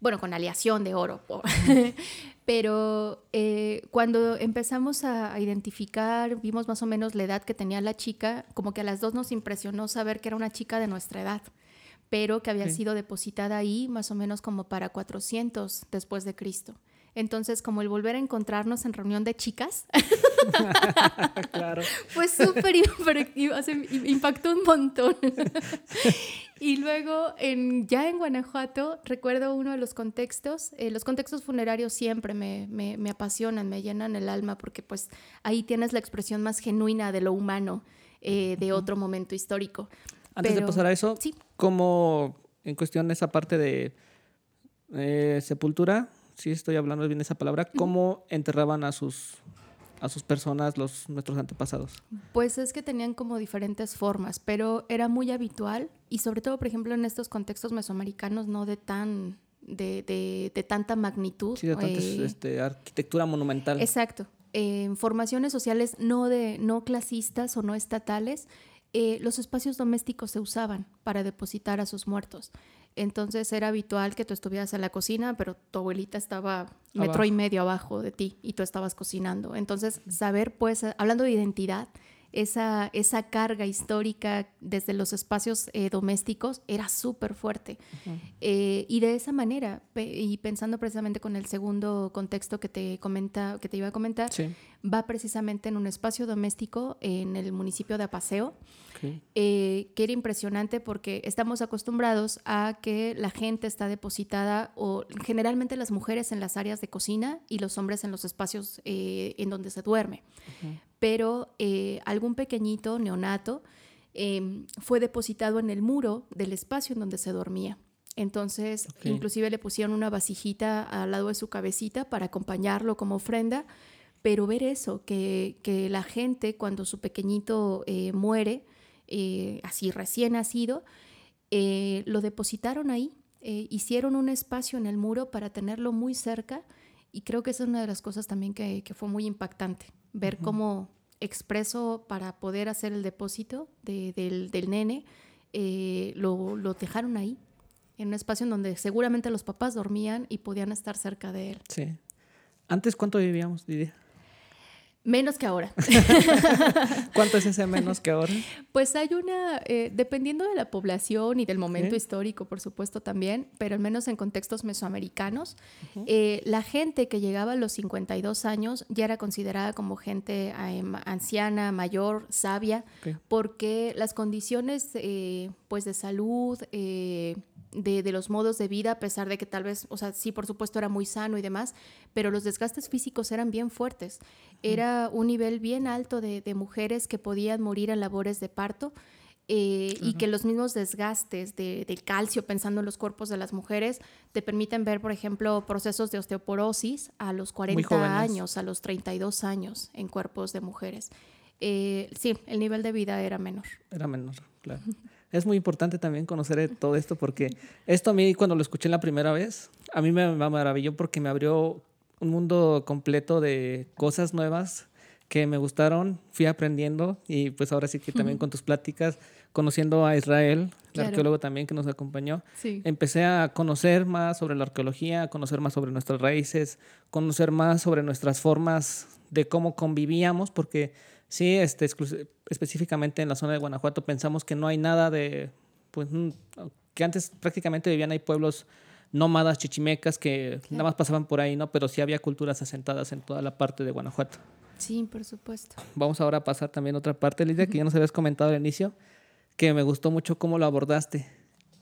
bueno, con aleación de oro. *laughs* Pero eh, cuando empezamos a, identificar, vimos más o menos la edad que tenía la chica, como que a las dos nos impresionó saber que era una chica de nuestra edad, pero que había sí. sido depositada ahí más o menos como para 400 después de Cristo. Entonces, como el volver a encontrarnos en reunión de chicas, *laughs* claro. fue súper impactó un montón. *laughs* y luego, en, ya en Guanajuato, recuerdo uno de los contextos, eh, los contextos funerarios siempre me, me, me, apasionan, me llenan el alma, porque pues ahí tienes la expresión más genuina de lo humano eh, de otro momento histórico. Antes Pero, de pasar a eso, sí. ¿cómo en cuestión de esa parte de eh, sepultura? si estoy hablando bien esa palabra, ¿cómo enterraban a sus, a sus personas los, nuestros antepasados? Pues es que tenían como diferentes formas, pero era muy habitual y sobre todo, por ejemplo, en estos contextos mesoamericanos no de tan... De, de, de tanta magnitud. Sí, de tanta eh, este, arquitectura monumental. Exacto. Eh, formaciones sociales no, de, no clasistas o no estatales, eh, los espacios domésticos se usaban para depositar a sus muertos. Entonces era habitual que tú estuvieras en la cocina, pero tu abuelita estaba abajo. metro y medio abajo de ti y tú estabas cocinando. Entonces, saber, pues, hablando de identidad, esa, esa carga histórica desde los espacios eh, domésticos era súper fuerte. Uh -huh. eh, y de esa manera, y pensando precisamente con el segundo contexto que te, comenta, que te iba a comentar, sí. va precisamente en un espacio doméstico en el municipio de Apaseo, okay. eh, que era impresionante porque estamos acostumbrados a que la gente está depositada, o generalmente las mujeres en las áreas de cocina y los hombres en los espacios en donde se duerme. Uh -huh pero eh, algún pequeñito neonato eh, fue depositado en el muro del espacio en donde se dormía. Entonces, okay. inclusive le pusieron una vasijita al lado de su cabecita para acompañarlo como ofrenda, pero ver eso, que, que la gente cuando su pequeñito eh, muere, eh, así recién nacido, eh, lo depositaron ahí, hicieron un espacio en el muro para tenerlo muy cerca y creo que esa es una de las cosas también que, que fue muy impactante ver uh -huh. cómo expreso para poder hacer el depósito de, del, del, nene, eh, lo, lo, dejaron ahí, en un espacio en donde seguramente los papás dormían y podían estar cerca de él. Sí. ¿Antes cuánto vivíamos, Lidia? Menos que ahora. *laughs* ¿Cuánto es ese menos que ahora? Pues hay una, eh, dependiendo de la población y del momento histórico, por supuesto también, pero al menos en contextos mesoamericanos, eh, la gente que llegaba a los 52 años ya era considerada como gente eh, anciana, mayor, sabia, porque las condiciones eh, pues de salud, eh, de, de los modos de vida, a pesar de que tal vez, o sea, sí, por supuesto era muy sano y demás, pero los desgastes físicos eran bien fuertes. Era un nivel bien alto de, de mujeres que podían morir en labores de parto. eh, Y que los mismos desgastes de, del calcio, pensando en los cuerpos de las mujeres, te permiten ver, por ejemplo, procesos de osteoporosis a los 40 jóvenes. años, a los 32 años en cuerpos de mujeres. Eh, sí, el nivel de vida era menor. Era menor, claro. *laughs* Es muy importante también conocer todo esto porque esto a mí cuando lo escuché la primera vez, a mí me, me maravilló porque me abrió un mundo completo de cosas nuevas que me gustaron, fui aprendiendo y pues ahora sí que también con tus pláticas, conociendo a Israel, el Claro. arqueólogo también que nos acompañó, Sí. empecé a conocer más sobre la arqueología, a conocer más sobre nuestras raíces, conocer más sobre nuestras formas de cómo convivíamos, porque sí, este, específicamente en la zona de Guanajuato pensamos que no hay nada de, pues, que antes prácticamente vivían ahí pueblos nómadas, chichimecas, que nada más pasaban por ahí, ¿no? Pero sí había culturas asentadas en toda la parte de Guanajuato. Sí, por supuesto. Vamos ahora a pasar también a otra parte, Lidia, que ya nos habías comentado al inicio, que me gustó mucho cómo lo abordaste,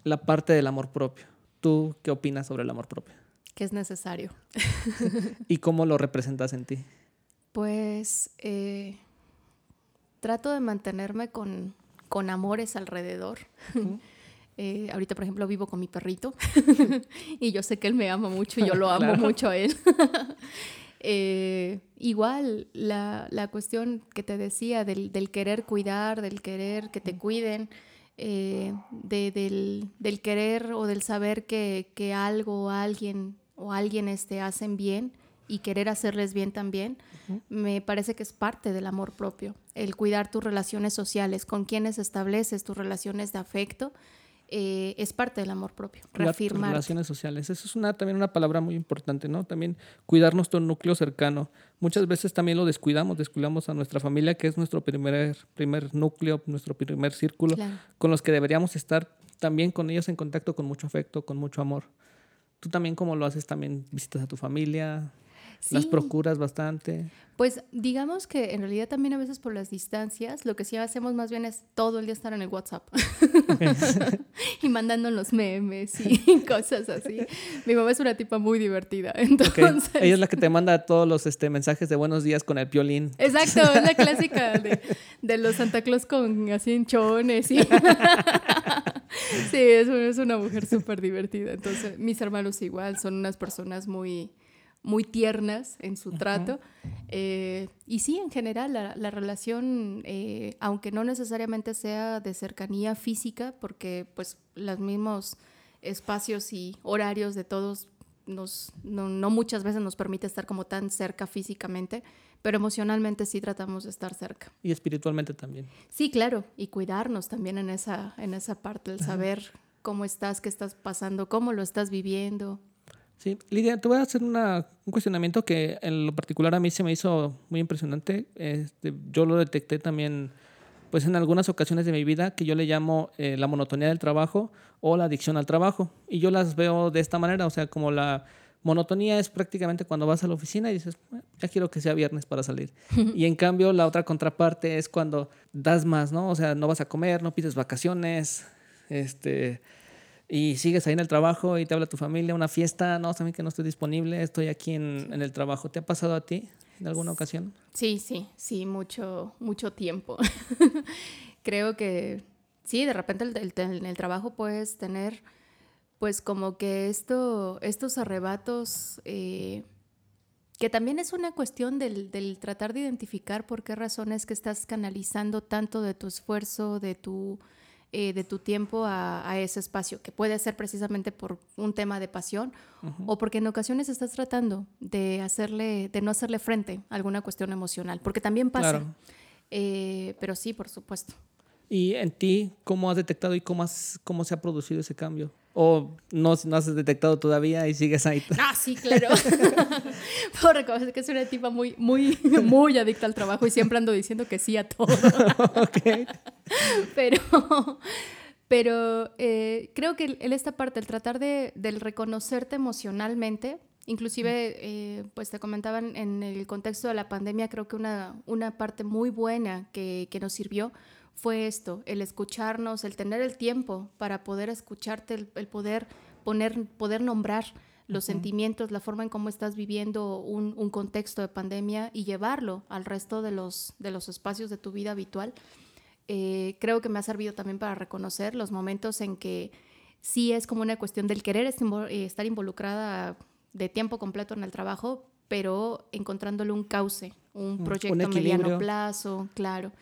la parte del amor propio. ¿Tú qué opinas sobre el amor propio? Que es necesario. *laughs* ¿Y cómo lo representas en ti? Pues eh, trato de mantenerme con, con amores alrededor. *laughs* Eh, ahorita, por ejemplo, vivo con mi perrito *laughs* y yo sé que él me ama mucho y yo lo amo Claro. mucho a él. *laughs* Eh, igual, la, la cuestión que te decía del, del querer cuidar, del querer que te cuiden, eh, de- del, del querer o del saber que, que algo o alguien o alguien te hacen bien y querer hacerles bien también, me parece que es parte del amor propio. El cuidar tus relaciones sociales, con quienes estableces tus relaciones de afecto, eh, es parte del amor propio. Reafirmar. relaciones sociales. Eso es una, también una palabra muy importante, ¿no? También cuidar nuestro núcleo cercano. Muchas veces también lo descuidamos, descuidamos a nuestra familia, que es nuestro primer, primer núcleo, nuestro primer círculo, Claro. con los que deberíamos estar también con ellos en contacto con mucho afecto, con mucho amor. Tú también, ¿cómo lo haces? También visitas a tu familia, las procuras bastante. Pues digamos que en realidad también a veces por las distancias, lo que sí hacemos más bien es todo el día estar en el WhatsApp *laughs* *laughs* y mandando los memes y *laughs* cosas así. Mi mamá es una tipa muy divertida, entonces... Ella es la que te manda todos los este, mensajes de buenos días con el violín. Exacto, es la clásica de, de los Santa Claus con así hinchones y... sí, es una mujer súper divertida. Entonces, mis hermanos igual son unas personas muy, muy tiernas en su trato. Eh, y sí, en general, la, la relación, eh, aunque no necesariamente sea de cercanía física, porque pues los mismos espacios y horarios de todos nos, no, no muchas veces nos permite estar como tan cerca físicamente, pero emocionalmente sí tratamos de estar cerca. Y espiritualmente también. Sí, claro, y cuidarnos también en esa, en esa parte, el saber cómo estás, qué estás pasando, cómo lo estás viviendo. Sí, Lidia, te voy a hacer una- un cuestionamiento que en lo particular a mí se me hizo muy impresionante. Este, yo lo detecté también pues en algunas ocasiones de mi vida que yo le llamo eh, la monotonía del trabajo o la adicción al trabajo. Y yo las veo de esta manera, o sea, como la monotonía es prácticamente cuando vas a la oficina y dices, "Bueno, ya quiero que sea viernes para salir. y en cambio la otra contraparte es cuando das más, ¿no? O sea, no vas a comer, no pides vacaciones, este, y sigues ahí en el trabajo y te habla tu familia, una fiesta, no, también que no estoy disponible, estoy aquí en, en el trabajo. ¿Te ha pasado a ti en alguna ocasión? Sí, sí, sí, mucho, mucho tiempo. *laughs* Creo que sí, de repente en el trabajo puedes tener, pues como que esto, estos arrebatos, eh, que también es una cuestión del, del tratar de identificar por qué razones que estás canalizando tanto de tu esfuerzo, de tu, eh, de tu tiempo a, a ese espacio, que puede ser precisamente por un tema de pasión o porque en ocasiones estás tratando de hacerle, de no hacerle frente a alguna cuestión emocional, porque también pasa. Claro. Eh, pero sí, por supuesto. ¿Y en ti cómo has detectado y cómo, has, cómo se ha producido ese cambio? ¿O no, no has detectado todavía y sigues ahí? *laughs* Ah, sí, claro. *laughs* Puedo reconocer que soy una tipa muy, muy, *laughs* muy adicta al trabajo y siempre ando diciendo que sí a todo. Pero, pero eh, creo que en esta parte, el tratar de, del reconocerte emocionalmente, inclusive, eh, pues te comentaban en el contexto de la pandemia, creo que una, una parte muy buena que, que nos sirvió fue esto, el escucharnos, el tener el tiempo para poder escucharte, el, el poder poner, poder nombrar los sentimientos, la forma en cómo estás viviendo un, un contexto de pandemia y llevarlo al resto de los, de los espacios de tu vida habitual. Eh, creo que me ha servido también para reconocer los momentos en que sí es como una cuestión del querer est- invo- eh, estar involucrada de tiempo completo en el trabajo, pero encontrándole un cauce, un un proyecto a mediano plazo, claro.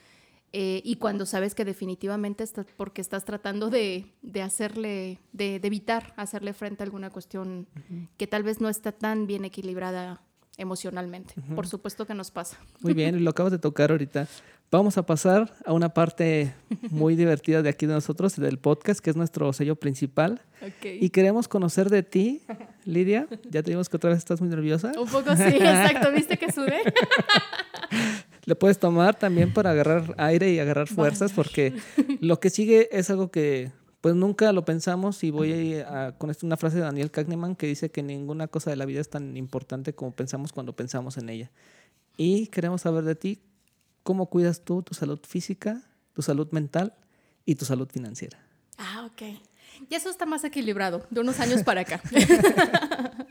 Eh, y cuando sabes que definitivamente estás, porque estás tratando de, de hacerle, de, de evitar hacerle frente a alguna cuestión que tal vez no está tan bien equilibrada emocionalmente. Por supuesto que nos pasa. Muy bien, lo acabas de tocar ahorita. Vamos a pasar a una parte muy *laughs* divertida de aquí de nosotros, del podcast, que es nuestro sello principal. Y queremos conocer de ti, Lidia. Ya te dimos que otra vez estás muy nerviosa. Un poco sí, exacto. *laughs* ¿Viste que sudé? *laughs* Le puedes tomar también para agarrar aire y agarrar fuerzas, porque lo que sigue es algo que pues nunca lo pensamos y voy a, con esto una frase de Daniel Kahneman que dice que ninguna cosa de la vida es tan importante como pensamos cuando pensamos en ella. Y queremos saber de ti cómo cuidas tú tu salud física, tu salud mental y tu salud financiera. Ah, ok. Y eso está más equilibrado, de unos años para acá. *laughs*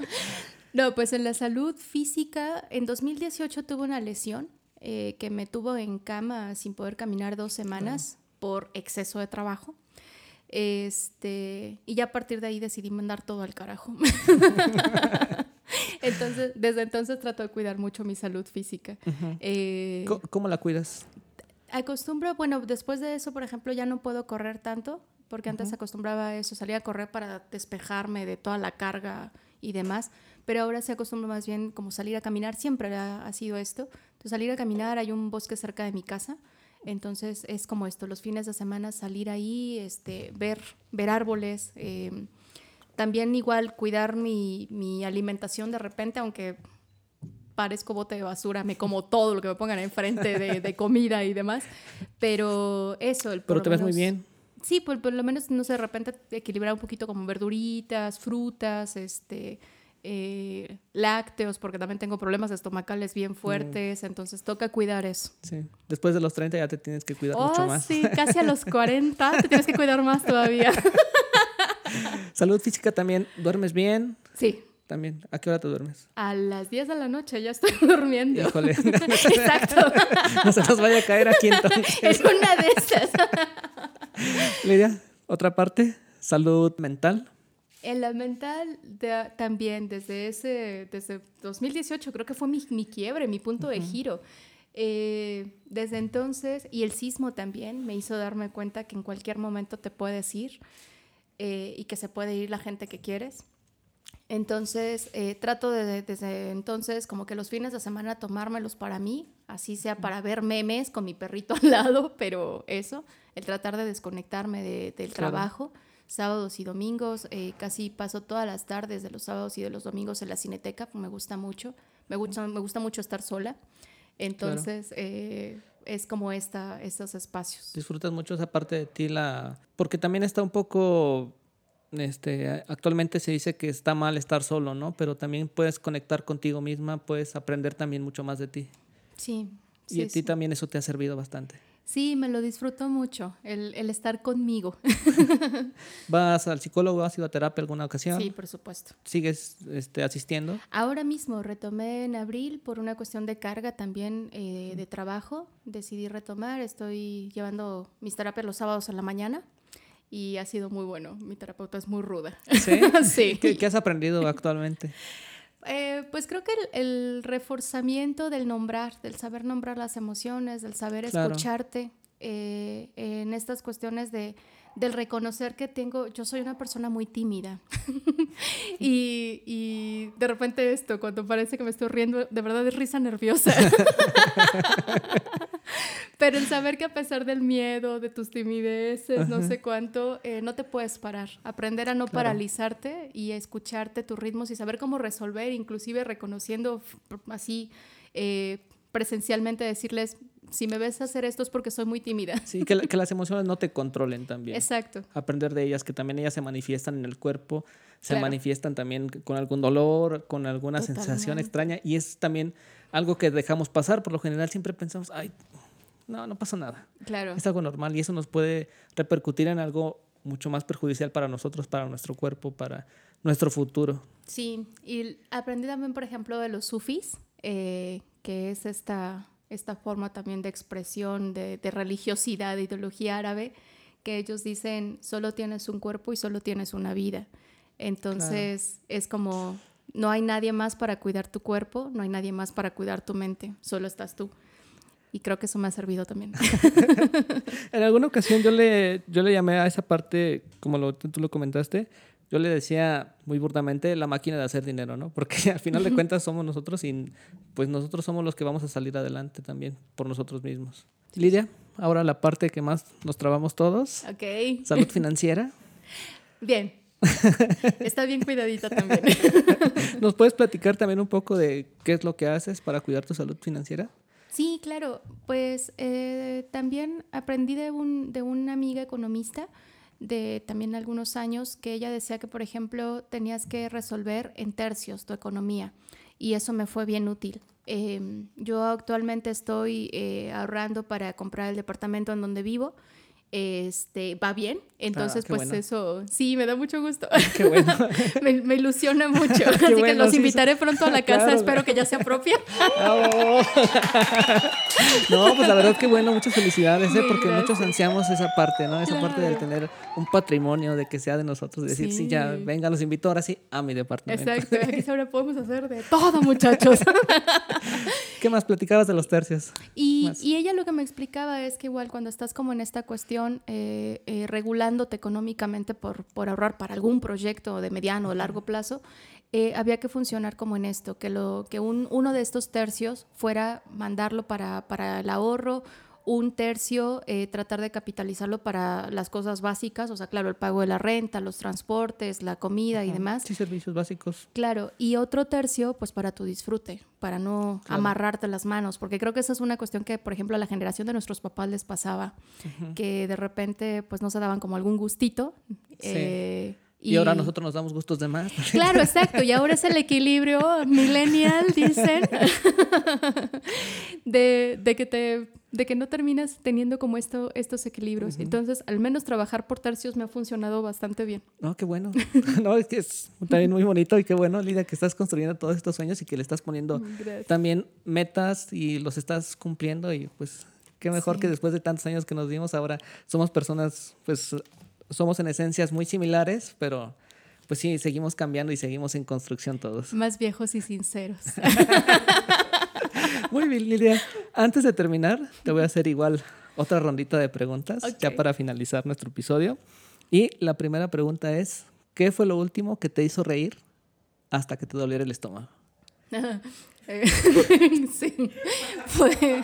no, pues en la salud física, en 2018 tuve una lesión eh, que me tuvo en cama sin poder caminar dos semanas por exceso de trabajo. Este, y ya a partir de ahí decidí mandar todo al carajo. *laughs* entonces, desde entonces trato de cuidar mucho mi salud física. Eh, ¿Cómo, cómo la cuidas? Acostumbro, bueno, después de eso, por ejemplo, ya no puedo correr tanto, porque antes acostumbraba a eso, salía a correr para despejarme de toda la carga y demás, pero ahora se acostumbro más bien como salir a caminar, siempre ha, ha sido esto. Entonces, salir a caminar, hay un bosque cerca de mi casa, entonces es como esto, los fines de semana salir ahí, este, ver, ver árboles, eh, también igual cuidar mi, mi alimentación de repente, aunque parezco bote de basura, me como todo lo que me pongan enfrente de, de comida y demás. Pero eso, el Pero te ves muy menos- bien. Sí, por, por lo menos, no sé, de repente equilibrar un poquito como verduritas, frutas, este, eh, lácteos, porque también tengo problemas estomacales Mm. bien fuertes, entonces toca cuidar eso. Sí. Después de los 30 ya te tienes que cuidar mucho Oh, más. sí, *laughs* casi a los 40 te tienes que cuidar más todavía. *laughs* Salud física también. ¿Duermes bien? Sí, También. ¿A qué hora te duermes? a las 10 de la noche ya estoy *laughs* durmiendo. Híjole. Exacto. no se nos vaya a caer aquí entonces. Es una de esas. Lidia, otra parte. Salud mental. En la mental de- también, desde ese, desde 2018 creo que fue mi, mi quiebre, mi punto de giro. Eh, desde entonces, y el sismo también me hizo darme cuenta que en cualquier momento te puedes ir eh, y que se puede ir la gente que quieres. Entonces, eh, trato de, desde entonces, como que los fines de semana tomármelos para mí, así sea para ver memes con mi perrito al lado, pero eso, el tratar de desconectarme de- del Claro. trabajo, sábados y domingos, eh, casi paso todas las tardes de los sábados y de los domingos en la cineteca, me gusta mucho, me gusta, me gusta mucho estar sola, entonces eh, es como esta, estos espacios. Disfrutas mucho esa parte de ti, la... porque también está un poco, este, actualmente se dice que está mal estar solo, ¿no? Pero también puedes conectar contigo misma, puedes aprender también mucho más de ti. Sí. y a ti sí. también eso te ha servido bastante. Sí, me lo disfruto mucho, el, el estar conmigo. *laughs* ¿Vas al psicólogo, has ido a terapia alguna ocasión? Sí, por supuesto. ¿Sigues este, asistiendo? Ahora mismo retomé en abril por una cuestión de carga también eh, de trabajo. Decidí retomar. Estoy llevando mis terapias los sábados en la mañana y ha sido muy bueno. Mi terapeuta es muy ruda. ¿Sí? *laughs* sí. ¿Qué, qué has aprendido actualmente? *laughs* Eh, pues creo que el, el reforzamiento del nombrar, del saber nombrar las emociones, del saber Claro. escucharte eh, en estas cuestiones de, del reconocer que tengo, yo soy una persona muy tímida *laughs* y, y de repente esto, cuando parece que me estoy riendo, de verdad es risa nerviosa. *laughs* Pero el saber que a pesar del miedo, de tus timideces, no sé cuánto, eh, no te puedes parar. Aprender a no Claro. paralizarte y a escucharte tus ritmos y saber cómo resolver, inclusive reconociendo así eh, presencialmente, decirles, si me ves hacer esto es porque soy muy tímida. *laughs* Sí, que, la- *laughs* que las emociones no te controlen también. Exacto. Aprender de ellas, que también ellas se manifiestan en el cuerpo, se Claro. manifiestan también con algún dolor, con alguna sensación extraña. Y es también algo que dejamos pasar. Por lo general siempre pensamos, ay, no, no pasa nada. Claro. Es algo normal y eso nos puede repercutir en algo mucho más perjudicial para nosotros, para nuestro cuerpo, para nuestro futuro. Sí, y aprendí también, por ejemplo, de los sufis, eh, que es esta, esta forma también de expresión de, de religiosidad, de ideología árabe, que ellos dicen, solo tienes un cuerpo y solo tienes una vida. Entonces, es como, no hay nadie más para cuidar tu cuerpo, no hay nadie más para cuidar tu mente, solo estás tú. Y creo que eso me ha servido también. *laughs* En alguna ocasión yo le, yo le llamé a esa parte, como lo, tú lo comentaste, yo le decía muy burdamente la máquina de hacer dinero, ¿no? Porque *laughs* al final de cuentas somos nosotros y pues nosotros somos los que vamos a salir adelante también por nosotros mismos. Lidia, ahora la parte que más nos trabamos todos, ok. salud *laughs* financiera. Bien. Está bien cuidadita también. *laughs* ¿Nos puedes platicar también un poco de qué es lo que haces para cuidar tu salud financiera? Sí, claro. Pues eh, también aprendí de, un, de una amiga economista de también algunos años que ella decía que, por ejemplo, tenías que resolver en tercios tu economía y eso me fue bien útil. Eh, yo actualmente estoy eh, ahorrando para comprar el departamento en donde vivo. Este va bien, entonces pues bueno. eso sí me da mucho gusto. Qué bueno. *laughs* me, me ilusiona mucho. *laughs* Así que los sí, invitaré pronto a la casa. claro. Espero que ya se apropien. ¡Bravo! *laughs* No, pues la verdad que bueno, muchas felicidades, ¿eh? Porque gracias. muchos ansiamos esa parte, ¿no? Esa parte del Claro. tener un patrimonio, de que sea de nosotros, de decir, sí, ya, venga, los invito ahora sí a mi departamento. Exacto, aquí ahora podemos hacer de todo, muchachos. ¿Qué más platicabas de los tercios? Y, ella lo que me explicaba es que igual cuando estás como en esta cuestión, eh, eh, regulándote económicamente por, por ahorrar para algún proyecto de mediano o largo plazo, eh, había que funcionar como en esto, que, lo, que un, uno de estos tercios fuera mandarlo para, para el ahorro, un tercio eh, tratar de capitalizarlo para las cosas básicas, o sea, claro, el pago de la renta, los transportes, la comida y demás. Sí, servicios básicos. Claro, y otro tercio, pues para tu disfrute, para no Claro. amarrarte las manos, porque creo que esa es una cuestión que, por ejemplo, a la generación de nuestros papás les pasaba, que de repente, pues no se daban como algún gustito. Sí. eh, Y, ahora nosotros nos damos gustos de más. Claro, *laughs* exacto, y ahora es el equilibrio millennial, dicen, *laughs* de, de que te de que no terminas teniendo como esto, estos equilibrios. Entonces, al menos trabajar por tercios me ha funcionado bastante bien. No, qué bueno. *laughs* No, es que es también muy bonito y qué bueno, Lidia, que estás construyendo todos estos sueños y que le estás poniendo Gracias. también metas y los estás cumpliendo y pues qué mejor Sí. que después de tantos años que nos vimos ahora somos personas, pues somos en esencias muy similares, pero pues sí, seguimos cambiando y seguimos en construcción todos. Más viejos y sinceros. *laughs* Muy bien, Lidia. Antes de terminar, te voy a hacer igual otra rondita de preguntas, ya para finalizar nuestro episodio. Y la primera pregunta es, ¿qué fue lo último que te hizo reír hasta que te doliera el estómago? *laughs* Sí, fue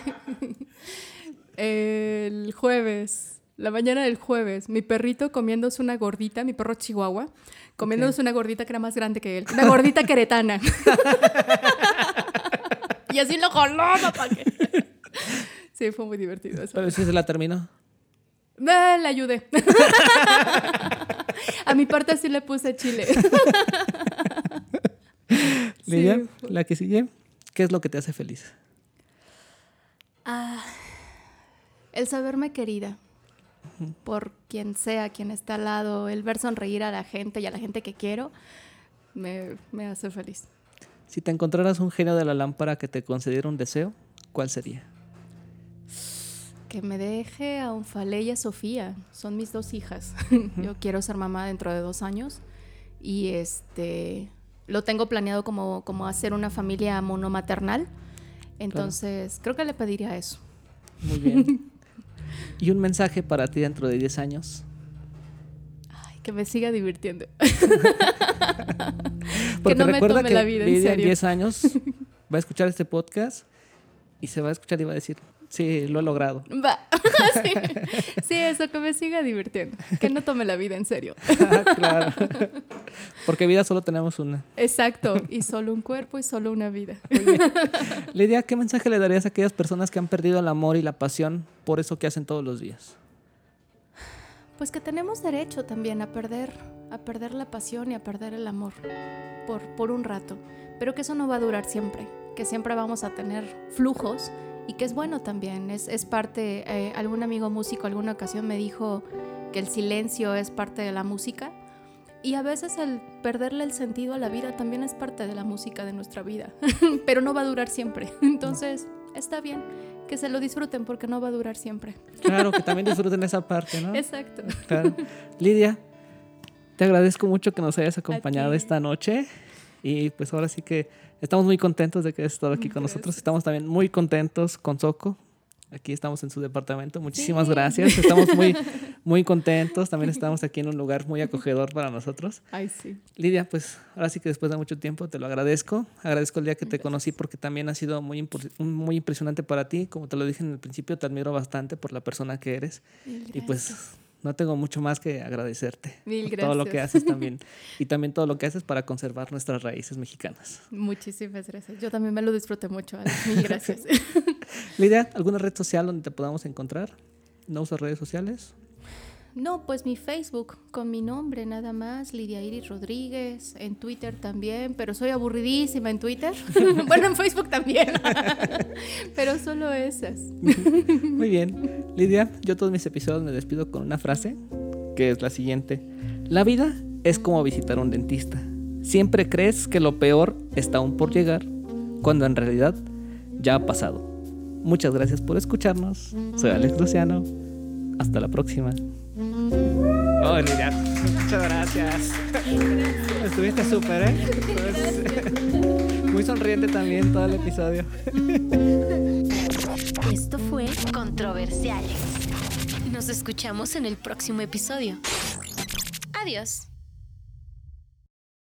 el jueves, la mañana del jueves, mi perrito comiéndose una gordita, mi perro chihuahua, comiéndose una gordita que era más grande que él, una gordita queretana. *laughs* y así lo para que... *laughs* Sí, fue muy divertido eso. Pero si se la terminó. Eh, le ayudé. *laughs* A mi parte sí le puse chile. *laughs* Lidia, la que sigue, ¿qué es lo que te hace feliz? Ah, el saberme querida por quien sea, quien está al lado, el ver sonreír a la gente y a la gente que quiero, me, me hace feliz. Si te encontraras un genio de la lámpara que te concediera un deseo, ¿cuál sería? Que me deje a Unfale y a Sofía, son mis dos hijas. *laughs* Yo quiero ser mamá dentro de dos años y este lo tengo planeado como, como hacer una familia monomaternal. Entonces, creo que le pediría eso. Muy bien. *laughs* ¿Y un mensaje para ti dentro de 10 años? Que me siga divirtiendo. *laughs* Porque no me tome que la vida en Lidia serio. 10 años *laughs* va a escuchar este podcast y se va a escuchar y va a decir, Sí, lo he logrado. Va. *laughs* sí. sí, eso, que me siga divirtiendo. Que no tome la vida en serio. Ah, claro. Porque vida solo tenemos una. Exacto. Y solo un cuerpo y solo una vida. Lidia, ¿qué mensaje le darías a aquellas personas que han perdido el amor y la pasión por eso que hacen todos los días? Pues que tenemos derecho también a perder, a perder la pasión y a perder el amor por, por un rato. Pero que eso no va a durar siempre. Que siempre vamos a tener flujos y que es bueno también. Es, es parte, eh, algún amigo músico alguna ocasión me dijo que el silencio es parte de la música. Y a veces el perderle el sentido a la vida también es parte de la música de nuestra vida, *laughs* pero no va a durar siempre. *laughs* Entonces, está bien que se lo disfruten porque no va a durar siempre. Claro, que también disfruten esa parte, ¿no? Exacto. Claro. Lidia, te agradezco mucho que nos hayas acompañado esta noche. Y pues ahora sí que estamos muy contentos de que hayas estado aquí con nosotros. Estamos también muy contentos con Soco. Aquí estamos en su departamento. Muchísimas Sí. gracias. Estamos muy, *laughs* muy contentos. También estamos aquí en un lugar muy acogedor para nosotros. Ay, sí. Lidia, pues ahora sí que después de mucho tiempo te lo agradezco. Agradezco el día que te conocí porque también ha sido muy, muy impresionante para ti. Como te lo dije en el principio, te admiro bastante por la persona que eres. Mil Y pues gracias. No tengo mucho más que agradecerte *laughs* Mil por todo lo que gracias. haces también. *laughs* y también todo lo que haces para conservar nuestras raíces mexicanas. Muchísimas gracias. Yo también me lo disfruté mucho, Alex. *laughs* Mil gracias. Lidia, ¿alguna red social donde te podamos encontrar? ¿No usas redes sociales? No, pues mi Facebook con mi nombre nada más, Lidia Iris Rodríguez, en Twitter también, pero soy aburridísima en Twitter. *laughs* bueno, en Facebook también, *laughs* pero solo esas. *laughs* Muy bien. Lidia, yo todos mis episodios me despido con una frase que es la siguiente. La vida es como visitar un dentista. Siempre crees que lo peor está aún por llegar, cuando en realidad ya ha pasado. Muchas gracias por escucharnos. Soy Alex Luciano. Hasta la próxima. Oh, Lidia, muchas gracias. *laughs* Estuviste súper, ¿eh? Estuviste Muy sonriente también todo el episodio. *laughs* Esto fue Controversiales. Nos escuchamos en el próximo episodio. Adiós.